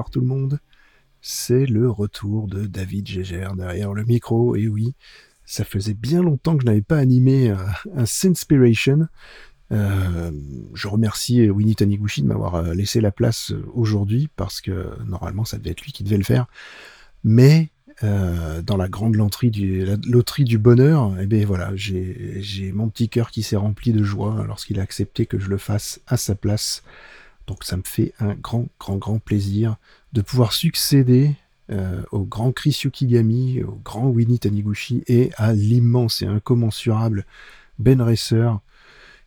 tout le monde. C'est le retour de David Gégère derrière le micro, et oui, ça faisait bien longtemps que je n'avais pas animé euh, un Sinspiration. Euh, je remercie Winnie Taniguchi de m'avoir euh, laissé la place aujourd'hui parce que normalement ça devait être lui qui devait le faire. Mais dans la grande loterie du, loterie du bonheur, eh bien voilà, j'ai mon petit cœur qui s'est rempli de joie lorsqu'il a accepté que je le fasse à sa place. Donc ça me fait un grand, grand, grand plaisir de pouvoir succéder euh, au grand Chris Yukigami, au grand Winnie Taniguchi et à l'immense et incommensurable Ben Racer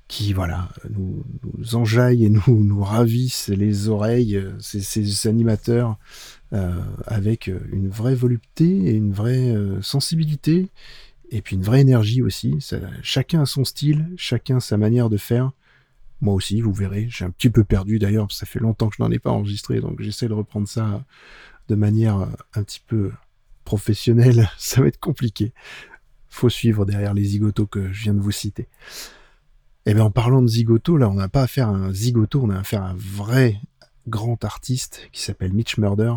qui voilà nous, nous enjaille et nous, nous ravisse les oreilles, ces, ces animateurs euh, avec une vraie volupté et une vraie euh, sensibilité et puis une vraie énergie aussi. Chacun a son style, chacun sa manière de faire. Moi aussi, vous verrez, j'ai un petit peu perdu d'ailleurs, ça fait longtemps que je n'en ai pas enregistré, donc j'essaie de reprendre ça de manière un petit peu professionnelle. Ça va être compliqué. Faut suivre derrière les zigotos que je viens de vous citer. Et eh bien en parlant de zigoto, là on n'a pas à un zigoto, on a affaire à un vrai grand artiste qui s'appelle Mitch Murder.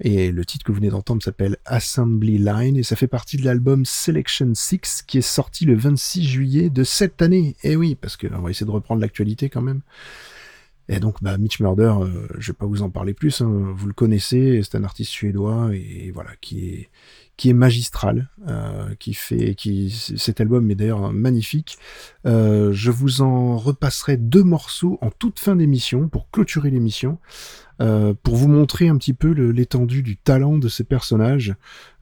Et le titre que vous venez d'entendre s'appelle Assembly Line et ça fait partie de l'album Selection 6 qui est sorti le 26 juillet de cette année. Et eh oui, parce qu'on va essayer de reprendre l'actualité quand même. Et donc, bah, Mitch Murder, euh, je vais pas vous en parler plus, hein, vous le connaissez, c'est un artiste suédois et, voilà qui est qui est magistral, euh, qui fait, qui cet album est d'ailleurs magnifique. Euh, je vous en repasserai deux morceaux en toute fin d'émission pour clôturer l'émission. Euh, pour vous montrer un petit peu l'étendue du talent de ces personnages.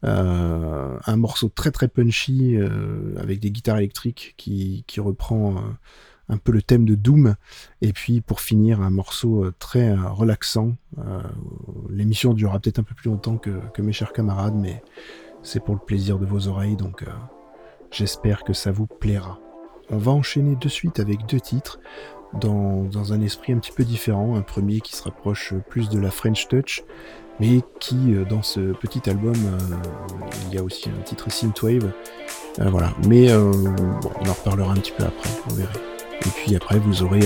Euh, un morceau très très punchy euh, avec des guitares électriques qui, qui reprend un peu le thème de Doom. Et puis pour finir, un morceau très relaxant. L'émission durera peut-être un peu plus longtemps que, que mes chers camarades, mais c'est pour le plaisir de vos oreilles, donc j'espère que ça vous plaira. On va enchaîner de suite avec deux titres dans, un esprit un petit peu différent. Un premier qui se rapproche plus de la French Touch, mais qui, euh, dans ce petit album, euh, il y a aussi un titre Synthwave. Euh, voilà. Mais on en reparlera un petit peu après, vous verrez. Et puis après, vous aurez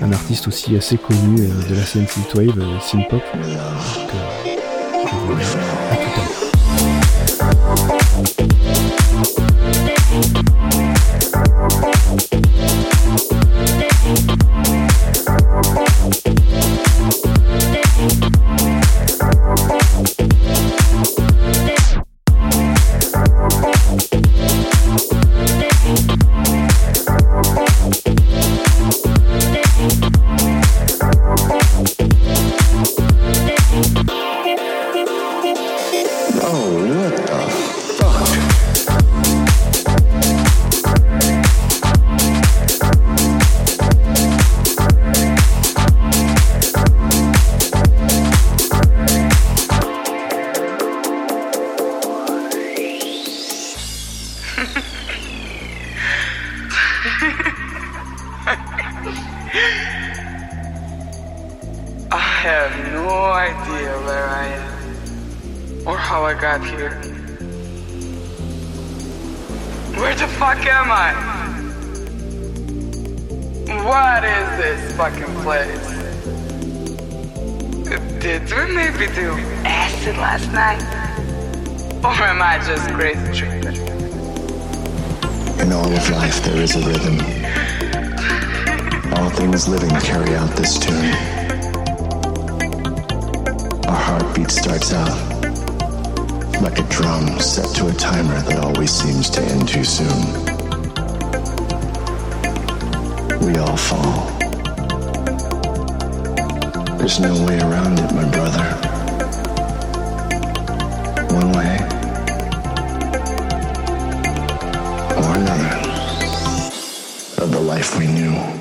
un, artiste aussi assez connu de la scène Synthwave, Synthpop. Donc, à tout à l'heure. to a timer that always seems to end too soon. We all fall. There's no way around it, my brother. One way or another of the life we knew.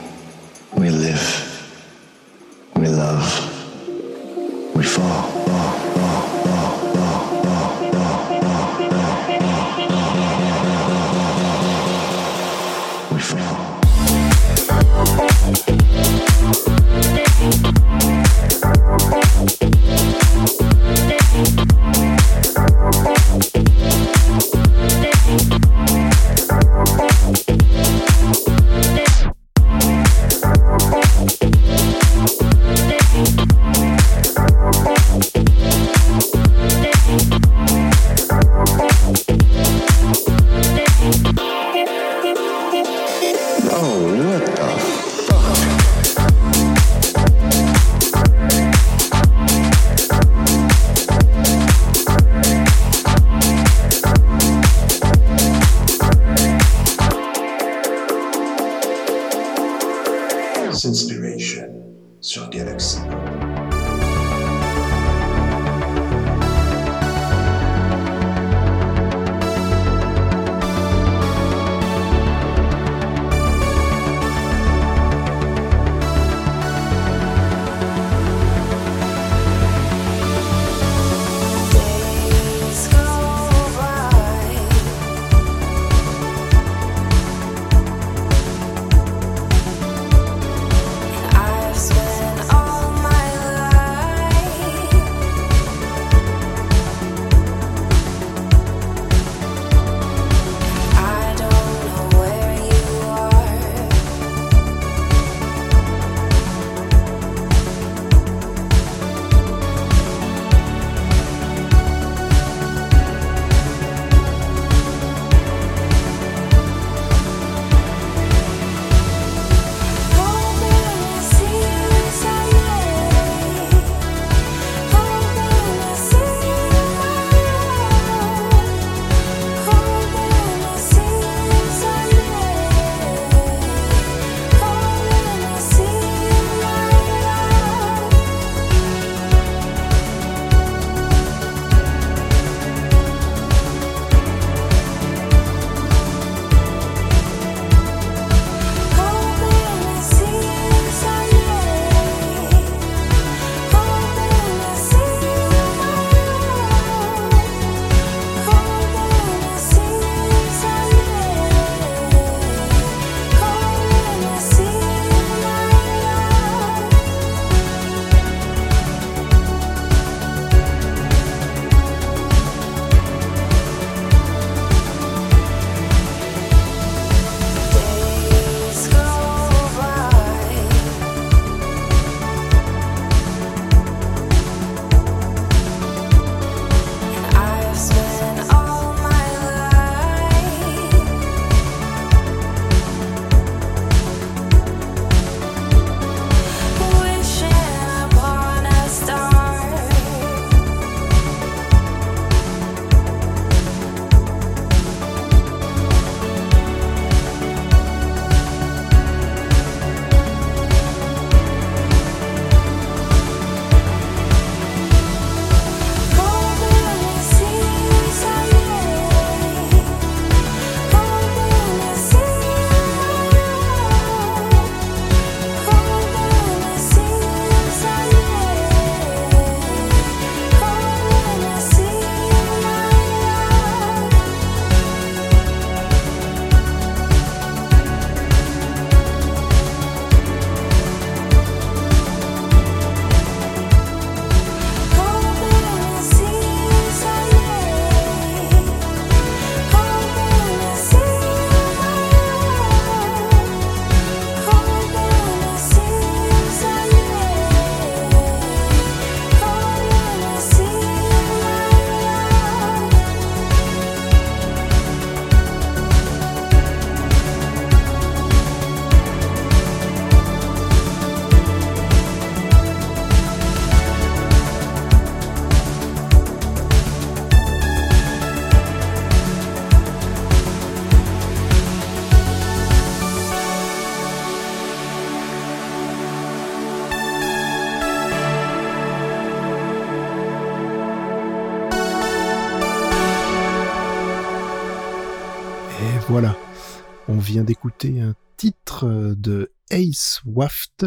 Un titre de Ace Waft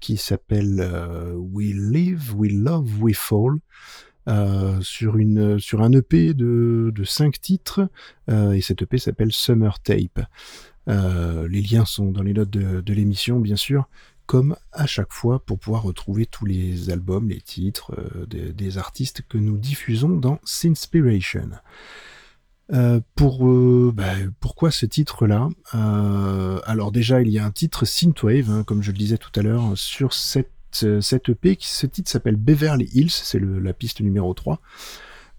qui s'appelle euh, We Live, We Love, We Fall. Euh, sur, une, sur un EP de, de 5 titres, euh, et cet EP s'appelle Summer Tape. les liens sont dans les notes de, l'émission, bien sûr, comme à chaque fois pour pouvoir retrouver tous les albums, les titres des, artistes que nous diffusons dans Sinspiration. Euh, pour euh, bah, pourquoi ce titre-là? Euh, Alors déjà, il y a un titre synthwave, hein, comme je le disais tout à l'heure, sur cette, cette EP. Ce titre s'appelle Beverly Hills, c'est la piste numéro 3.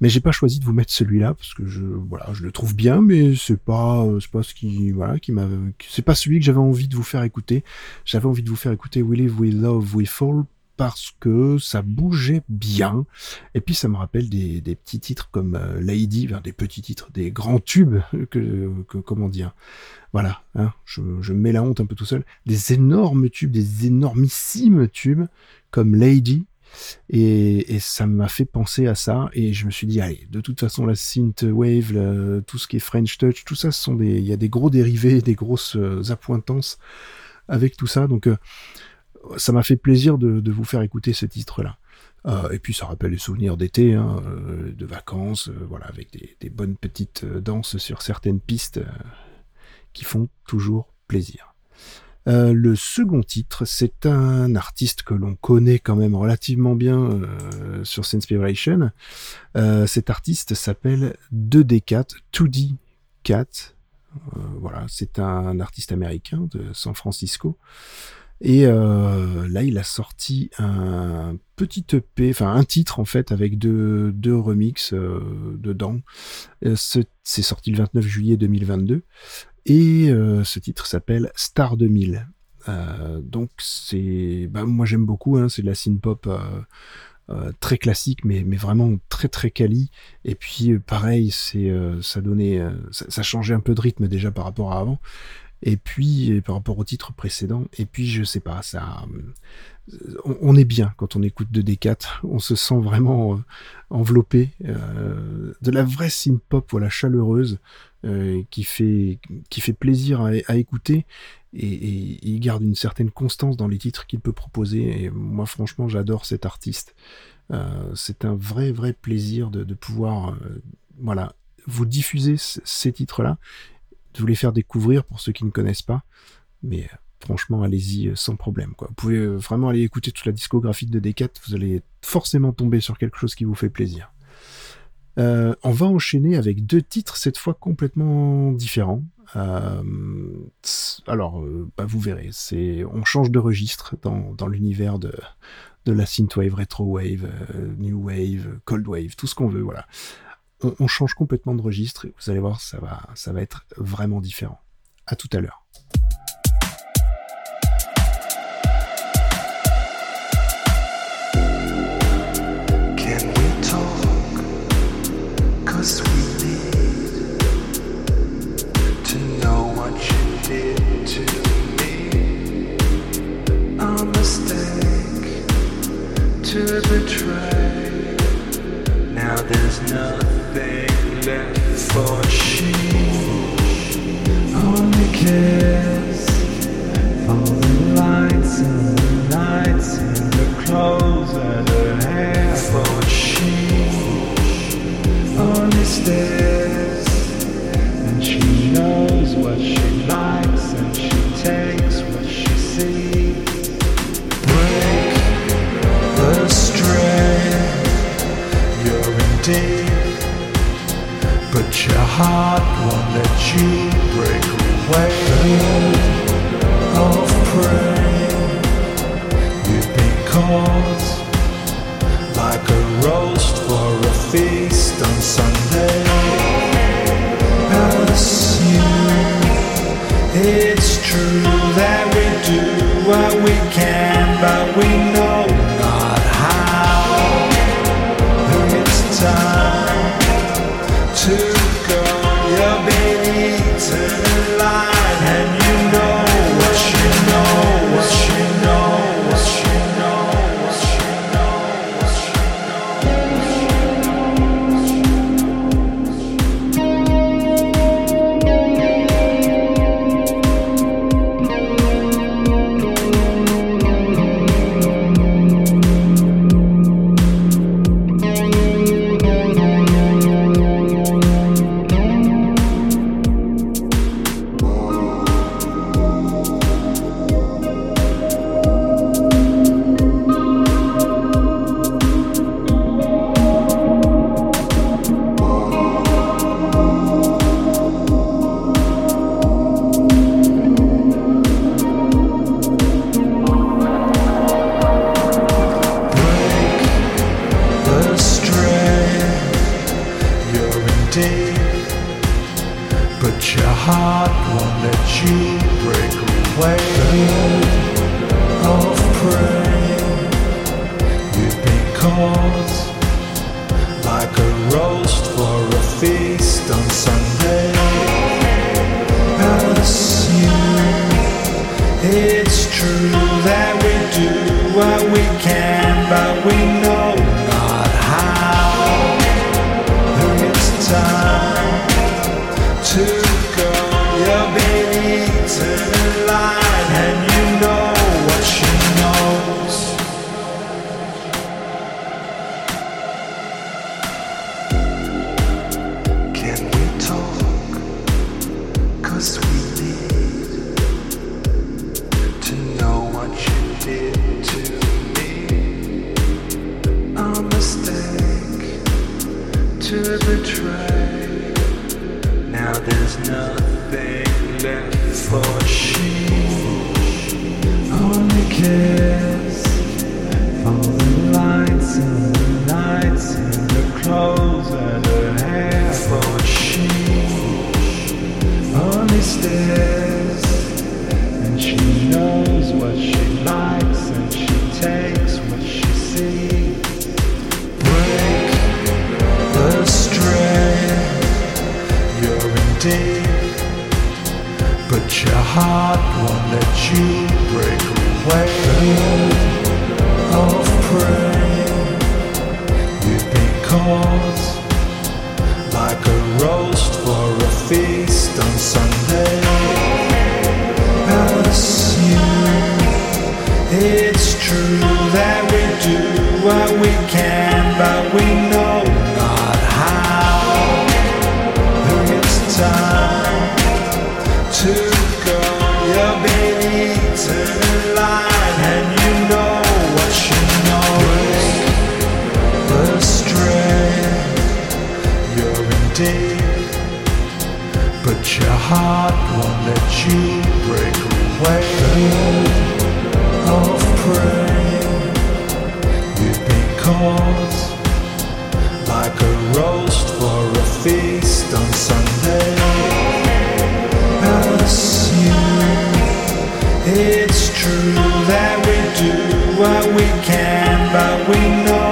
Mais j'ai pas choisi de vous mettre celui-là parce que je voilà, je le trouve bien, mais c'est pas c'est pas ce qui voilà qui m'a c'est pas celui que j'avais envie de vous faire écouter. J'avais envie de vous faire écouter We Live, We Love, We Fall parce que ça bougeait bien. Et puis ça me rappelle des, petits titres comme euh, Lady, des petits titres, des grands tubes, que, comment dire. Voilà, hein, je, mets la honte un peu tout seul. Des énormes tubes, des énormissimes tubes comme Lady. Et, ça m'a fait penser à ça. Et je me suis dit, allez, de toute façon, la synthwave, tout ce qui est French touch, tout ça, il y a des gros dérivés, des grosses euh, appointances avec tout ça. Donc, euh, ça m'a fait plaisir de, vous faire écouter ce titre-là. Euh, et puis ça rappelle les souvenirs d'été, hein, euh, de vacances, euh, voilà, avec des, bonnes petites danses sur certaines pistes qui font toujours plaisir. le second titre, c'est un artiste que l'on connaît quand même relativement bien sur Sinspiration. cet artiste s'appelle 2D4, 2D Cat. voilà, c'est un artiste américain de San Francisco. Et euh, là, il a sorti un petit EP, enfin un titre en fait, avec deux, deux remixes euh, dedans. Euh, c'est sorti le 29 juillet 2022. Et ce titre s'appelle Star 2000. donc c'est, bah, moi j'aime beaucoup, hein, c'est de la synth-pop très classique, mais, mais vraiment très très quali. Et puis pareil, c'est ça donnait, ça, ça, changeait un peu de rythme déjà par rapport à avant. Et puis, par rapport au titre précédent, et puis, je sais pas, ça, on, est bien quand on écoute 2D4, on se sent vraiment euh, enveloppé euh, de la vraie synth pop, voilà, chaleureuse, euh, qui fait qui fait plaisir à, écouter et, il garde une certaine constance dans les titres qu'il peut proposer. Et moi, franchement, j'adore cet artiste. c'est un vrai vrai plaisir de, de pouvoir, voilà, vous diffuser ces titres-là vous les faire découvrir pour ceux qui ne connaissent pas. Mais euh, franchement, allez-y euh, sans problème. Quoi. Vous pouvez euh, vraiment aller écouter toute la discographie de D4, vous allez forcément tomber sur quelque chose qui vous fait plaisir. on va enchaîner avec deux titres, cette fois complètement différents. alors, bah, vous verrez, c'est, on change de registre dans, dans l'univers de, de la synthwave, retrowave, new wave, cold wave, tout ce qu'on veut, voilà on, change complètement de registre et vous allez voir, ça va, ça va être vraiment différent. À tout à l'heure. Left for she only cares for the lights and the nights and the clothes and her hair for she only stares and she knows what she likes and she takes what she sees break the strain you're indeed heart won't let you break away of prey. You've been caught like a roast for a feast on Sunday. Assume it's true that we do what we can, but we know like a roast for a feast on Sunday. heart won't let you break away. Of praying it caught like a roast for a feast on Sunday. Assume it's true that we do what we can but we know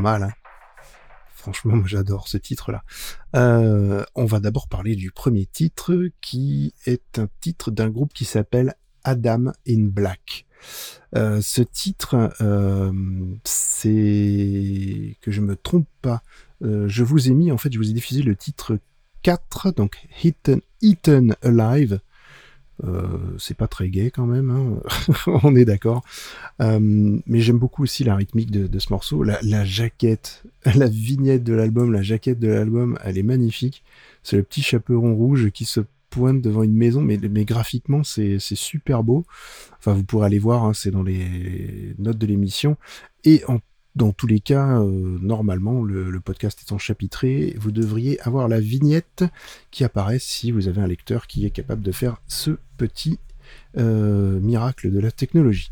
mal, hein. Franchement, moi j'adore ce titre-là. Euh, on va d'abord parler du premier titre, qui est un titre d'un groupe qui s'appelle Adam in Black. Euh, ce titre, euh, c'est que je me trompe pas. Je vous ai mis, en fait, je vous ai diffusé le titre 4, donc Eaten Alive. Euh, c'est pas très gay quand même, hein. on est d'accord. Euh, mais j'aime beaucoup aussi la rythmique de, de ce morceau. La, la, jaquette, la vignette de l'album, la jaquette de l'album, elle est magnifique. C'est le petit chaperon rouge qui se pointe devant une maison, mais, mais graphiquement c'est super beau. Enfin, vous pourrez aller voir, hein, c'est dans les notes de l'émission. Et en dans tous les cas, euh, normalement, le, podcast étant chapitré, vous devriez avoir la vignette qui apparaît si vous avez un lecteur qui est capable de faire ce petit euh, miracle de la technologie.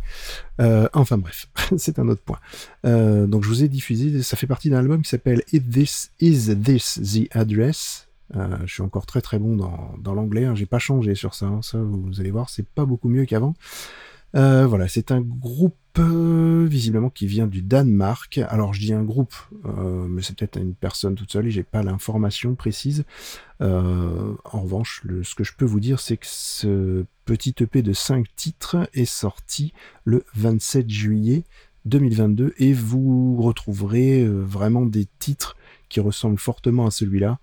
Euh, enfin bref, c'est un autre point. Donc je vous ai diffusé, ça fait partie d'un album qui s'appelle Is This, Is This the Address? Je suis encore très très bon dans, dans l'anglais, hein. j'ai pas changé sur ça, hein. ça vous allez voir, c'est pas beaucoup mieux qu'avant. Voilà, c'est un groupe visiblement qui vient du Danemark. Alors je dis un groupe, euh, mais c'est peut-être une personne toute seule et j'ai pas l'information précise. Euh, en revanche, ce que je peux vous dire, c'est que ce petit EP de 5 titres est sorti le 27 juillet 2022 et vous retrouverez euh, vraiment des titres qui ressemblent fortement à celui-là.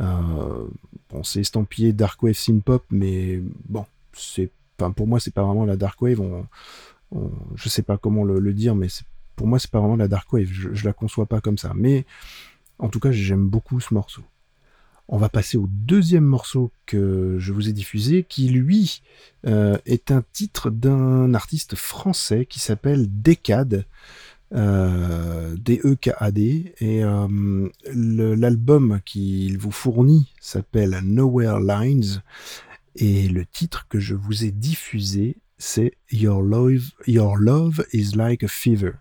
Euh, bon, c'est estampillé Dark Wave Synth-Pop, mais bon, c'est pour moi, c'est pas vraiment la dark wave. Je sais pas comment le, dire, mais pour moi, c'est pas vraiment la dark wave. Je, je, la conçois pas comme ça. Mais en tout cas, j'aime beaucoup ce morceau. On va passer au deuxième morceau que je vous ai diffusé, qui lui euh, est un titre d'un artiste français qui s'appelle Decade. Euh, D-E-K-A-D et euh, l'album qu'il vous fournit s'appelle Nowhere Lines et le titre que je vous ai diffusé, c'est Your Love, is Like a Fever.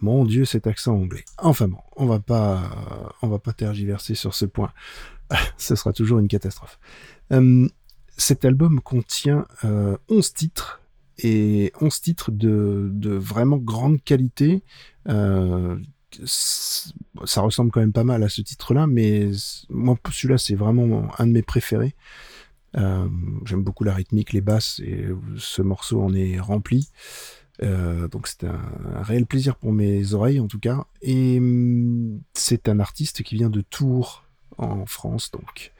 Mon Dieu, cet accent anglais. Enfin bon, on va pas, on va pas tergiverser sur ce point. ce sera toujours une catastrophe. Euh, cet album contient euh, 11 titres et 11 titres de, de vraiment grande qualité. Euh, ça ressemble quand même pas mal à ce titre-là, mais moi, celui-là, c'est vraiment un de mes préférés. Euh, J'aime beaucoup la rythmique, les basses, et ce morceau en est rempli. Euh, donc c'est un, réel plaisir pour mes oreilles en tout cas. Et hum, c'est un artiste qui vient de Tours en France, donc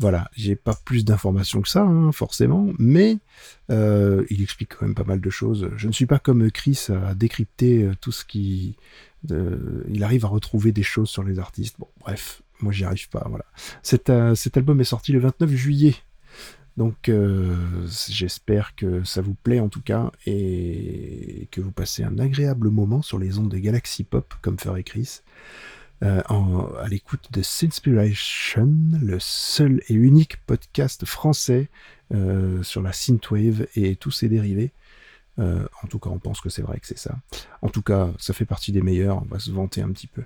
voilà, j'ai pas plus d'informations que ça, hein, forcément, mais euh, il explique quand même pas mal de choses. Je ne suis pas comme Chris à décrypter tout ce qui... Il arrive à retrouver des choses sur les artistes. Bon, bref, moi j'y arrive pas, voilà. Cet album est sorti le 29 juillet donc euh, j'espère que ça vous plaît en tout cas et que vous passez un agréable moment sur les ondes de Galaxy Pop comme ferait Chris. Euh, à l'écoute de Sinspiration, le seul et unique podcast français euh, sur la synthwave et tous ses dérivés. En tout cas, on pense que c'est vrai que c'est ça. En tout cas, ça fait partie des meilleurs. On va se vanter un petit peu.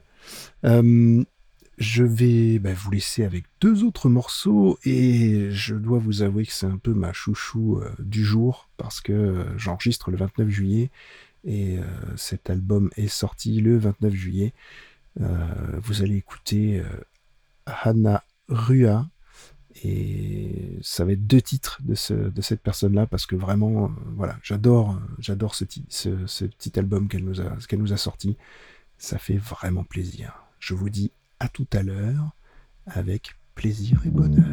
Je vais bah, vous laisser avec deux autres morceaux et je dois vous avouer que c'est un peu ma chouchou euh, du jour parce que euh, j'enregistre le 29 juillet et euh, cet album est sorti le 29 juillet. vous allez écouter Hannah Rua et ça va être deux titres de, ce, de cette personne-là parce que vraiment, voilà, j'adore, j'adore ce, petit album qu'elle nous a, qu'elle nous a sorti. Ça fait vraiment plaisir. Je vous dis à tout à l'heure avec plaisir et bonheur.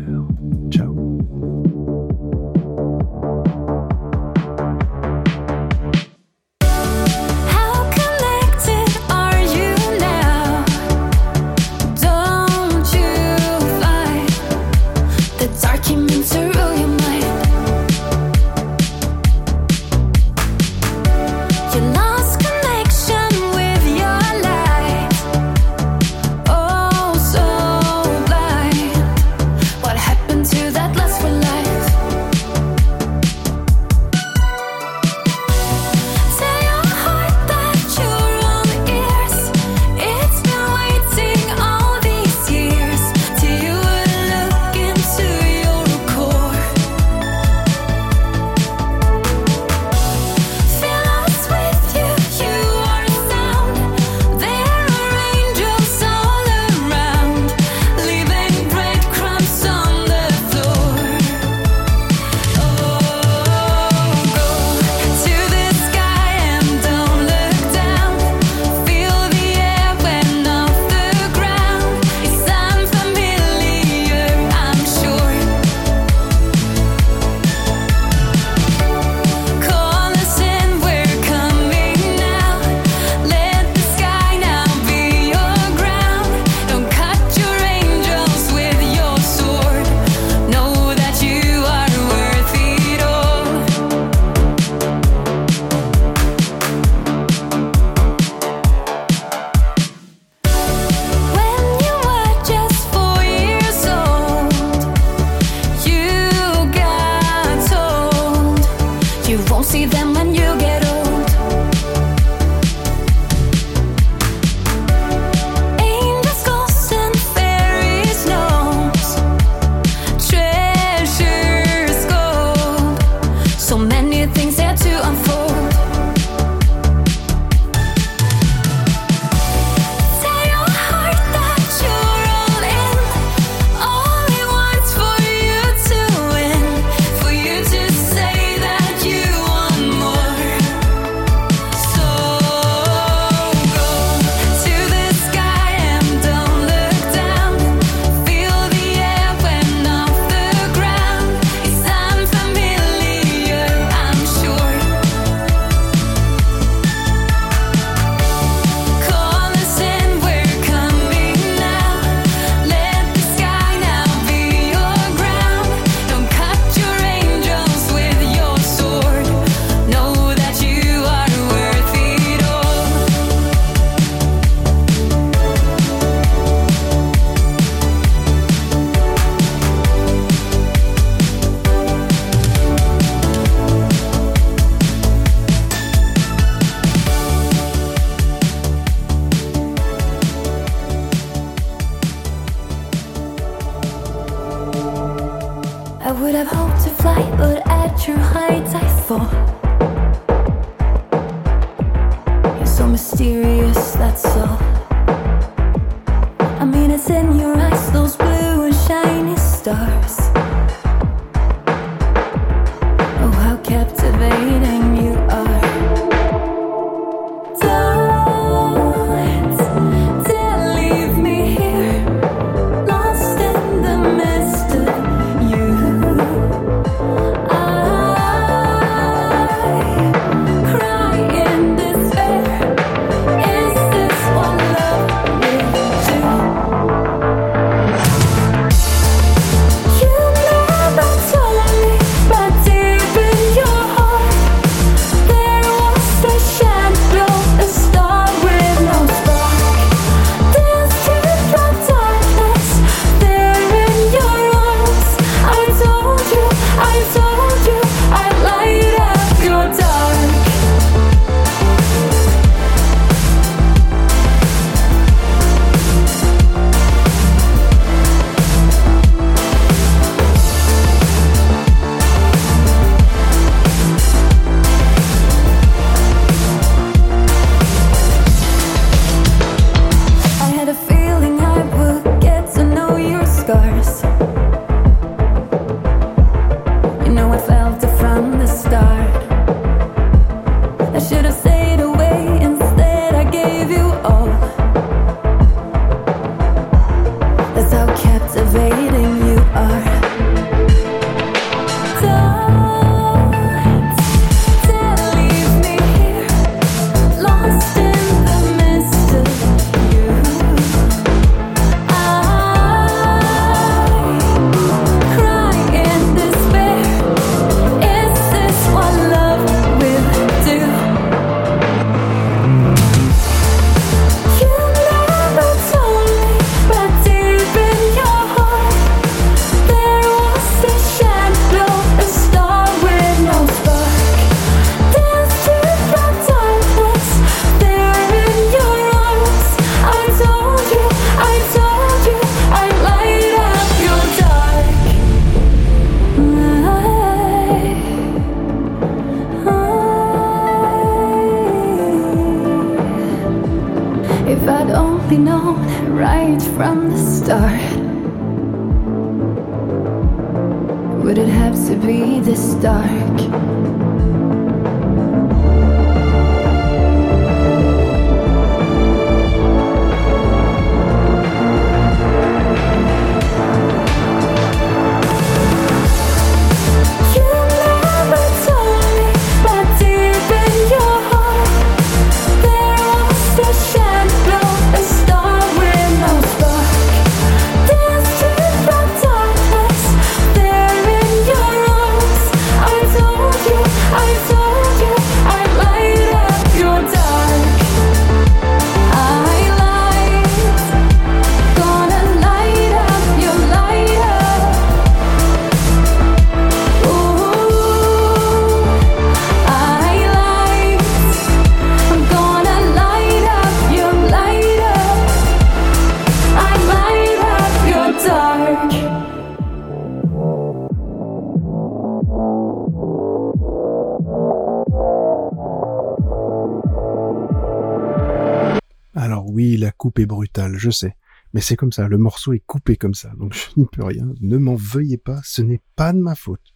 Je sais. Mais c'est comme ça, le morceau est coupé comme ça, donc je n'y peux rien. Ne m'en veuillez pas, ce n'est pas de ma faute.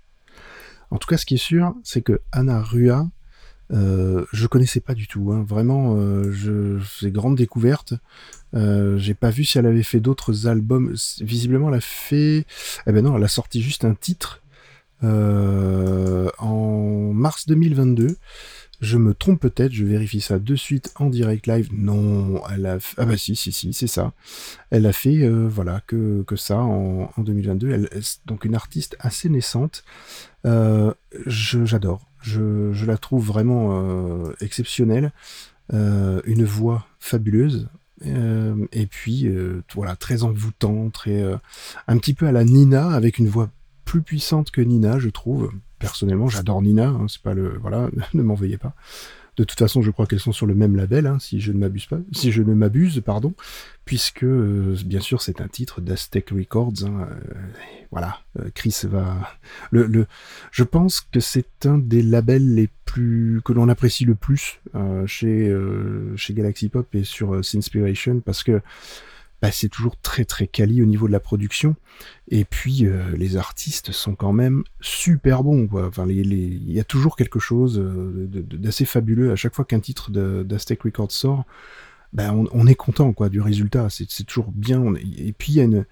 En tout cas, ce qui est sûr, c'est que Anna Rua, euh, je connaissais pas du tout. hein. Vraiment, euh, je c'est grande découverte. Euh, J'ai pas vu si elle avait fait d'autres albums. Visiblement, elle a fait. Eh ben non, elle a sorti juste un titre euh, en mars 2022. Je me trompe peut-être, je vérifie ça de suite en direct live. Non, elle a. Ah bah si, si, si, c'est ça. Elle a fait, euh, voilà, que, ça en, en 2022. Elle, donc une artiste assez naissante. Euh, J'adore. Je, je la trouve vraiment euh, exceptionnelle. Une voix fabuleuse. Et puis, voilà, très envoûtant, très... un petit peu à la Nina, avec une voix plus puissante que Nina, je trouve. Personnellement, j'adore Nina, hein, c'est pas le... Voilà, ne m'en veuillez pas. De toute façon, je crois qu'elles sont sur le même label, hein, si je ne m'abuse pas, si je ne m'abuse, pardon, puisque euh, bien sûr c'est un titre d'Aztec Records. hein, euh, voilà, euh, Chris va. Je pense que c'est un des labels les plus que l'on apprécie le plus chez chez Galaxy Pop et sur Sinspiration parce que bah, c'est toujours très très quali au niveau de la production. Et puis euh, les artistes sont quand même super bons. Il y a toujours quelque chose euh, d'assez fabuleux à chaque fois qu'un titre d'Aztec Records sort. Ben, on, est content du résultat. C'est toujours bien. Et puis il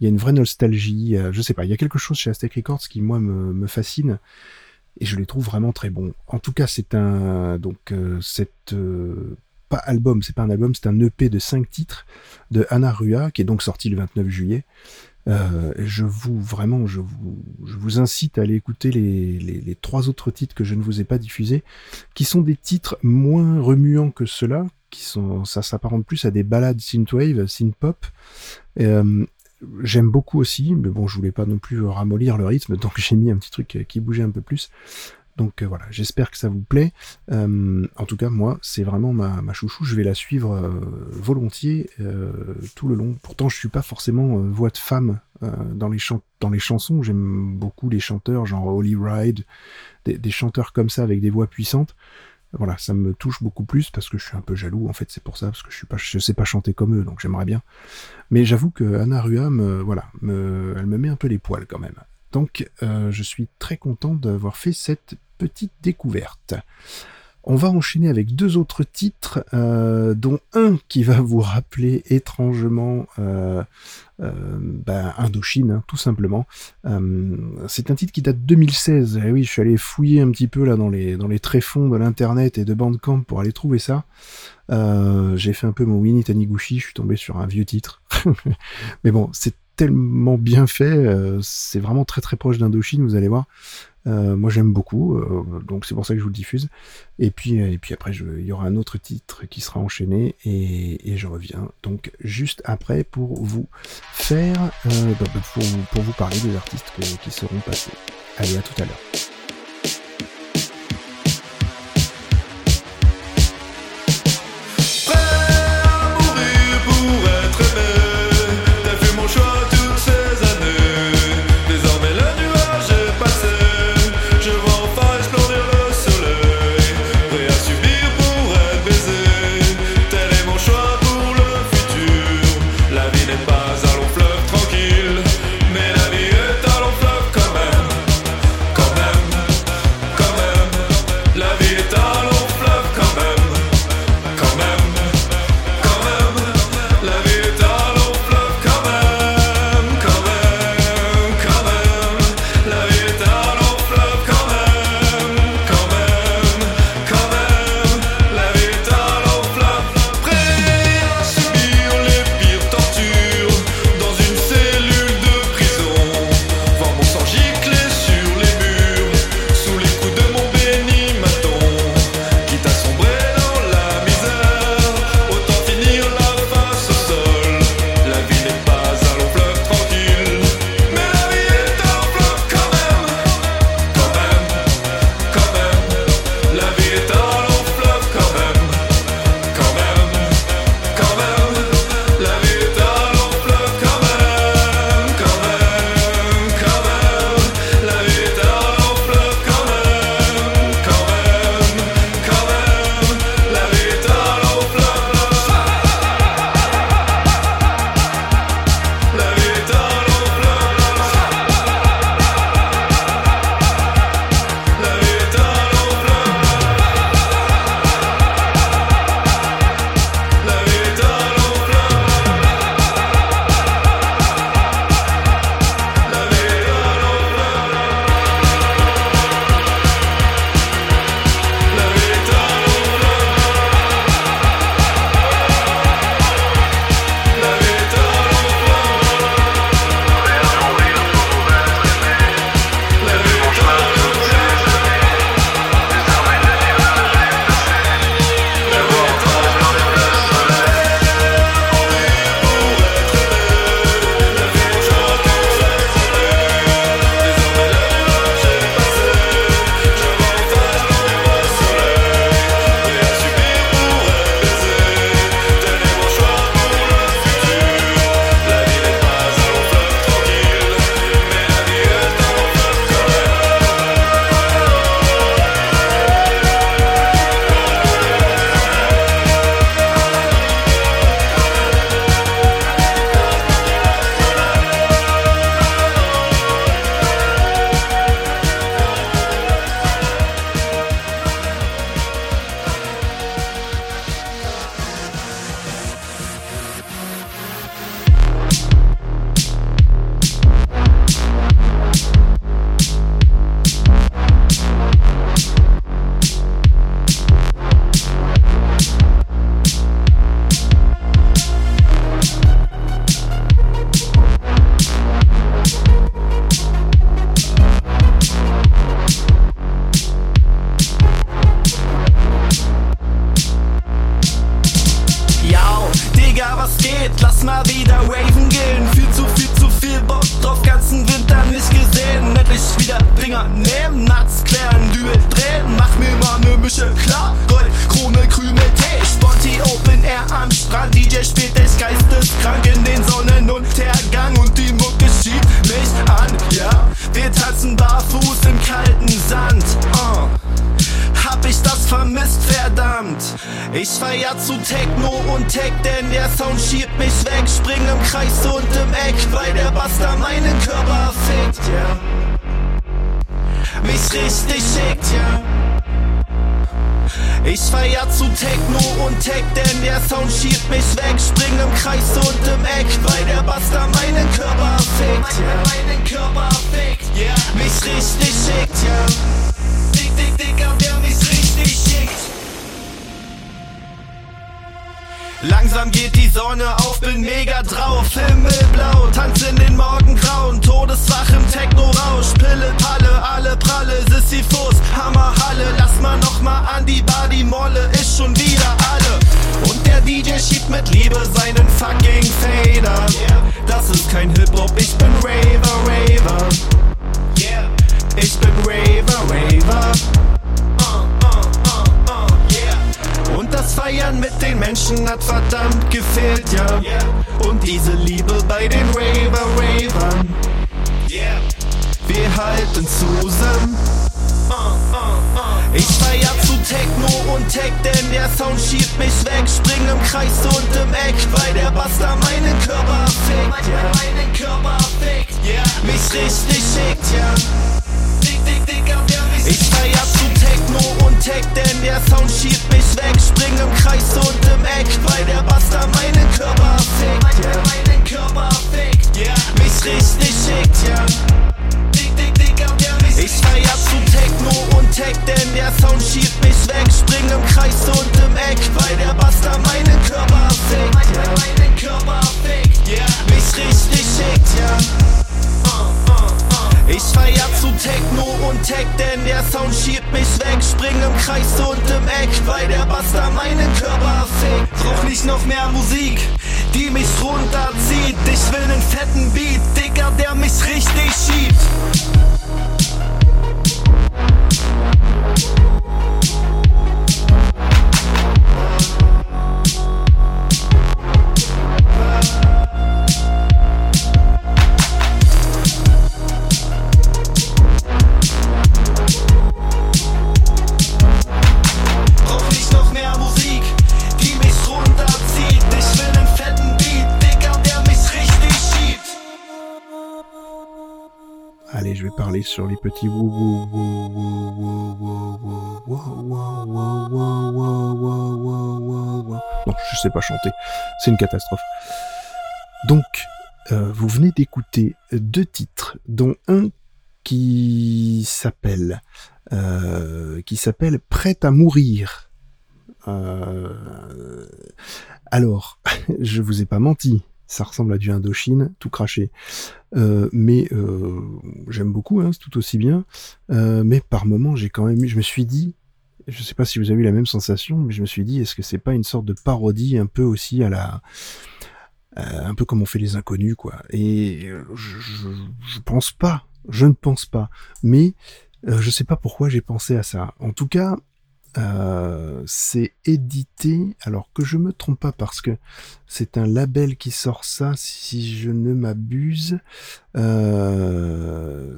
y a une vraie nostalgie. euh, Je sais pas. Il y a quelque chose chez Aztec Records qui moi me, fascine et je les trouve vraiment très bons. En tout cas, c'est un donc euh, cette pas album, c'est pas un album, c'est un EP de cinq titres de Anna Rua qui est donc sorti le 29 juillet. Euh, je vous vraiment, je vous, je vous incite à aller écouter les, les, trois autres titres que je ne vous ai pas diffusés, qui sont des titres moins remuants que ceux-là, qui sont, ça s'apparente plus à des ballades synthwave, synthpop. Euh, J'aime beaucoup aussi, mais bon, je voulais pas non plus ramollir le rythme, donc j'ai mis un petit truc qui bougeait un peu plus. Donc euh, voilà, j'espère que ça vous plaît. Euh, en tout cas, moi, c'est vraiment ma, chouchou. Je vais la suivre euh, volontiers tout le long. Pourtant, je suis pas forcément voix de femme dans les chansons. J'aime beaucoup les chanteurs, genre Holly Ride, des, chanteurs comme ça avec des voix puissantes. Voilà, ça me touche beaucoup plus parce que je suis un peu jaloux. En fait, c'est pour ça parce que je suis pas, je sais pas chanter comme eux, donc j'aimerais bien. Mais j'avoue que Anna Rua, voilà, elle me met un peu les poils quand même. Donc, je suis très content d'avoir fait cette petite découverte. On va enchaîner avec deux autres titres, euh, dont un qui va vous rappeler étrangement euh, euh, ben, Indochine, hein, tout simplement. C'est un titre qui date de 2016. Et oui, je suis allé fouiller un petit peu là dans les dans les tréfonds de l'internet et de Bandcamp pour aller trouver ça. J'ai fait un peu mon Winnie Taniguchi, je suis tombé sur un vieux titre. Mais bon, c'est tellement bien fait, c'est vraiment très très proche d'Indochine, vous allez voir. Euh, moi j'aime beaucoup, euh, donc c'est pour ça que je vous le diffuse. Et puis, et puis après, il y aura un autre titre qui sera enchaîné et, je reviens donc juste après pour vous faire, euh, bah, pour, vous- parler des artistes qui seront passés. Allez, à tout à l'heure. Techno und Tech, denn der Sound schiebt mich weg. Spring im Kreis und im Eck, weil der Buster meinen Körper fickt, ja. Mich richtig schickt, ja. Ich feier zu Techno und Tech, denn der Sound schiebt mich weg. Spring im Kreis und im Eck, weil der Buster meinen Körper fickt, ja. Meinen Körper fickt, ja. Mich richtig schickt, ja. Langsam geht die Sonne auf, bin mega drauf, Himmelblau, tanz in den Morgengrauen, Todeswach im Techno-Rausch, Pille, Palle, alle Pralle, Sisyphus, Hammerhalle, lass mal noch mal an die Bar, die Molle ist schon wieder alle. Und der DJ schiebt mit Liebe seinen fucking Fader. Das ist kein Hip-Hop, ich bin Raver, Raver. Ich bin Raver, Raver. Feiern mit den Menschen hat verdammt gefehlt, ja. Und diese Liebe bei den Raver, Ravern. Wir halten zusammen. Ich feier zu Techno und Tech, denn der Sound schiebt mich weg. Spring im Kreis und im Eck, weil der Buster meinen Körper fickt, ja. Meinen Körper fickt, ja. Mich richtig schickt, ja. Dick, dick, dicker, der mich Ich feier zu Techno und Tech, denn der Sound schiebt mich weg. Spring im Kreis und im Eck, weil der Buster meinen Körper fickt, ja. Meinen Körper fickt, ja. Mich richtig schickt, ja. Dick, dick, dicker, der mich Ich feier zu Techno und Tech, denn der Sound schiebt mich weg. Spring im Kreis und im Eck, weil der Buster meinen Körper fickt, ja. Meinen Körper fickt, ja. Mich richtig schickt, ja. Ich feier zu Techno und Tech, denn der Sound schiebt mich weg. Spring im Kreis und im Eck, weil der Buster meinen Körper fickt. Brauch nicht noch mehr Musik, die mich runterzieht. Sur les petits wou. Non, je sais pas chanter. C'est une catastrophe. Donc, euh, vous venez d'écouter deux titres, dont un qui s'appelle euh, qui s'appelle Prête à mourir. Euh, alors, je vous ai pas menti. Ça ressemble à du Indochine, tout craché. Euh, mais euh, j'aime beaucoup, hein, c'est tout aussi bien. Euh, mais par moments, j'ai quand même je me suis dit, je sais pas si vous avez eu la même sensation, mais je me suis dit, est-ce que c'est pas une sorte de parodie un peu aussi à la, un peu comme on fait les inconnus, quoi. Et je, je, je pense pas, je ne pense pas. Mais je sais pas pourquoi j'ai pensé à ça. En tout cas, euh, c'est édité, alors que je me trompe pas parce que c'est un label qui sort ça, si je ne m'abuse. Euh,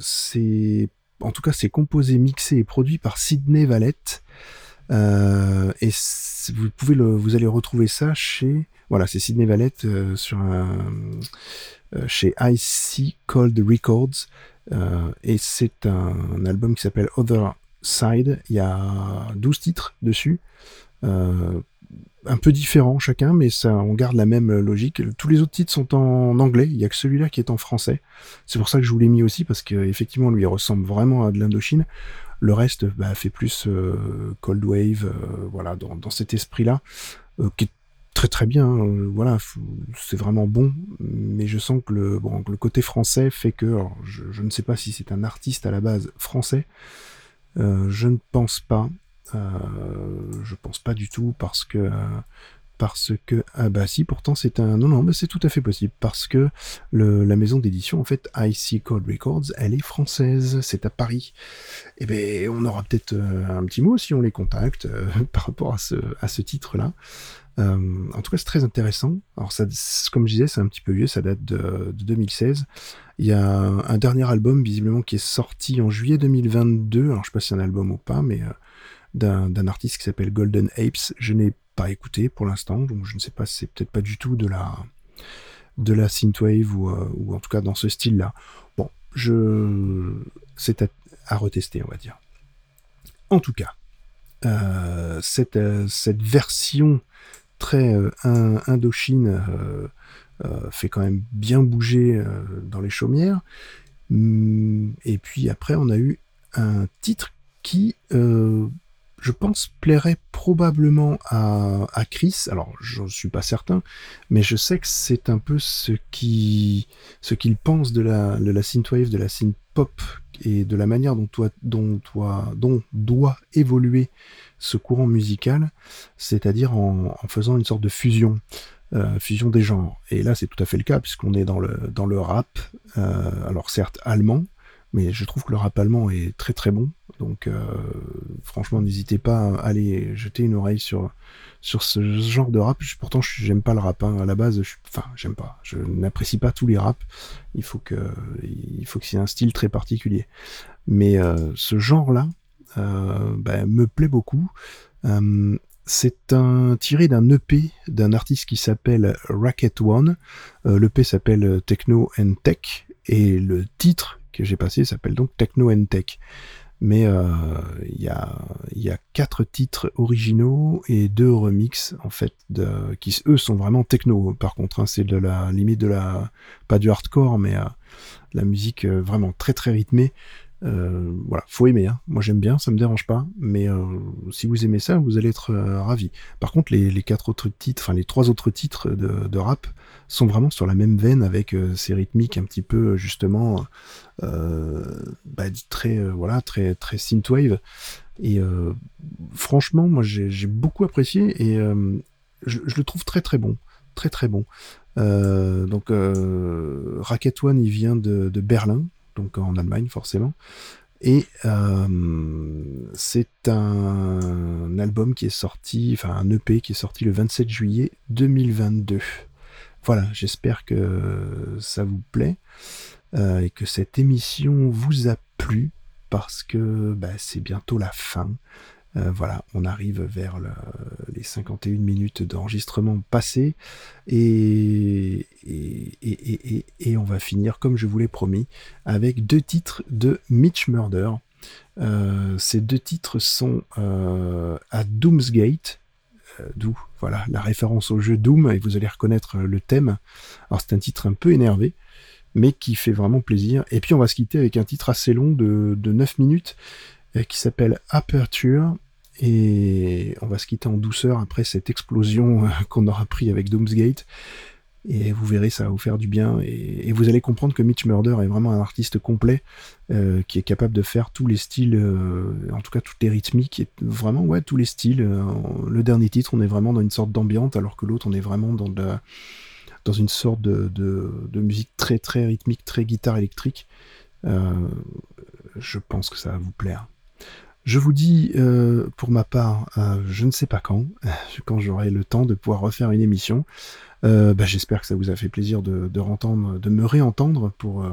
en tout cas, c'est composé, mixé et produit par Sidney Valette. Euh, et vous pouvez vous allez retrouver ça chez, voilà, c'est Valette sur chez IC Cold Records. Et c'est un album qui s'appelle Other Side. Il y a 12 titres dessus. Euh, un peu différents chacun, mais ça, on garde la même logique. Tous les autres titres sont en anglais. Il y a que celui-là qui est en français. C'est pour ça que je vous l'ai mis aussi parce que effectivement, lui ressemble vraiment à de l'Indochine. Le reste bah, fait plus euh, cold wave, euh, voilà, dans, cet esprit-là, qui est très très bien. hein. voilà, c'est vraiment bon, mais je sens que le, bon, le côté français fait que, je ne sais pas si c'est un artiste à la base français. Euh, je ne pense pas. Euh, je pense pas du tout parce que euh, parce que ah bah si pourtant c'est un non non mais c'est tout à fait possible parce que la maison d'édition en fait IC Code Records elle est française c'est à Paris et ben on aura peut-être un petit mot si on les contacte par rapport à ce à ce titre là en tout cas c'est très intéressant alors comme je disais c'est un petit peu vieux ça date de, de 2016 il y a un, dernier album visiblement qui est sorti en juillet 2022 alors je sais pas si c'est un album ou pas mais euh, d'un artiste qui s'appelle Golden Apes. Je n'ai pas écouté pour l'instant, donc je ne sais pas, c'est peut-être pas du tout de la de la synthwave ou, euh, ou en tout cas dans ce style-là. Bon, je c'est à, à retester, on va dire. En tout cas, euh, cette, euh, cette version très euh, in- Indochine euh, euh, fait quand même bien bouger dans les chaumières. Hum, Et puis après, on a eu un titre qui, je pense, plairait probablement à, à Chris. Alors, je ne suis pas certain, mais je sais que c'est un peu ce qui, ce qu'il pense de la, de la synthwave, de la synth pop et de la manière dont, toi, dont, toi, dont doit évoluer ce courant musical, c'est-à-dire en, faisant une sorte de fusion. euh, fusion des genres. Et là, c'est tout à fait le cas, puisqu'on est dans le, dans le rap, euh, alors certes allemand, mais je trouve que le rap allemand est très très bon. Donc euh, franchement, n'hésitez pas à aller jeter une oreille sur, sur ce genre de rap. Je- Pourtant, j'aime pas le rap. hein. À la base, je, enfin, j'aime pas. Je n'apprécie pas tous les raps. Il faut que il faut que c'est un style très particulier. Mais ce genre-là euh, ben, me plaît beaucoup. Euh, c'est un tiré d'un EP d'un artiste qui s'appelle Racket One. Euh, L'EP s'appelle Techno and Tech et le titre que j'ai passé s'appelle donc Techno and Tech. Mais il y, a, y a quatre titres originaux et deux remixes en fait de, qui eux sont vraiment techno. Par contre, hein, c'est de la limite de la pas du hardcore, mais euh, la musique vraiment très très rythmée. Euh, voilà, faut aimer. Hein. Moi j'aime bien, ça me dérange pas. Mais euh, si vous aimez ça, vous allez être euh, ravis. Par contre, les, quatre autres titres, enfin les trois autres titres de, de rap sont vraiment sur la même veine avec ces rythmiques un petit peu justement bah, très voilà très très synthwave. Et franchement, moi j'ai beaucoup apprécié et je, le trouve très très bon, très très bon. Donc Racket One, il vient de, de Berlin, donc en Allemagne forcément. Et euh, c'est un album qui est sorti, enfin un EP qui est sorti le 27 juillet 2022. Voilà, j'espère que ça vous plaît euh, et que cette émission vous a plu parce que bah, c'est bientôt la fin. Euh, voilà, on arrive vers le- les 51 minutes d'enregistrement passées et, on va finir, comme je vous l'ai promis, avec deux titres de Mitch Murder. Euh, ces deux titres sont euh, à Doomsgate, d'où voilà la référence au jeu Doom, et vous allez reconnaître le thème. Alors c'est un titre un peu énervé, mais qui fait vraiment plaisir. Et puis on va se quitter avec un titre assez long de, de 9 minutes qui s'appelle Aperture. Et on va se quitter en douceur après cette explosion euh, qu'on aura pris avec Doomsgate. Et vous verrez, ça va vous faire du bien. Et, vous allez comprendre que Mitch Murder est vraiment un artiste complet euh, qui est capable de faire tous les styles, euh, en tout cas toutes les rythmiques, et vraiment, ouais, tous les styles. Euh, le dernier titre, on est vraiment dans une sorte d'ambiance, alors que l'autre, on est vraiment dans, dans une sorte de, musique très très rythmique, très guitare électrique. Euh, je pense que ça va vous plaire. Je vous dis, euh, pour ma part, euh, je ne sais pas quand, quand j'aurai le temps de pouvoir refaire une émission. Euh, bah, J'espère que ça vous a fait plaisir de, de, de me réentendre pour, euh,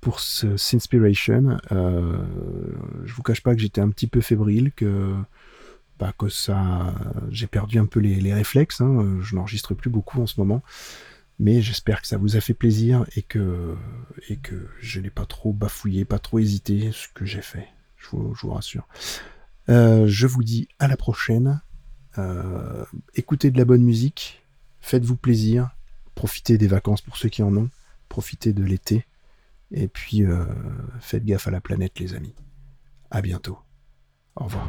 pour ce Sinspiration. Je vous cache pas que j'étais un petit peu fébrile, que, bah, que ça, j'ai perdu un peu les, les réflexes. Hein, je n'enregistre plus beaucoup en ce moment. Mais j'espère que ça vous a fait plaisir et que, et que je n'ai pas trop bafouillé, pas trop hésité, ce que j'ai fait. Je vous, rassure. Euh, je vous dis à la prochaine. Euh, écoutez de la bonne musique. Faites-vous plaisir. Profitez des vacances pour ceux qui en ont. Profitez de l'été. Et puis, euh, faites gaffe à la planète, les amis. À bientôt. Au revoir.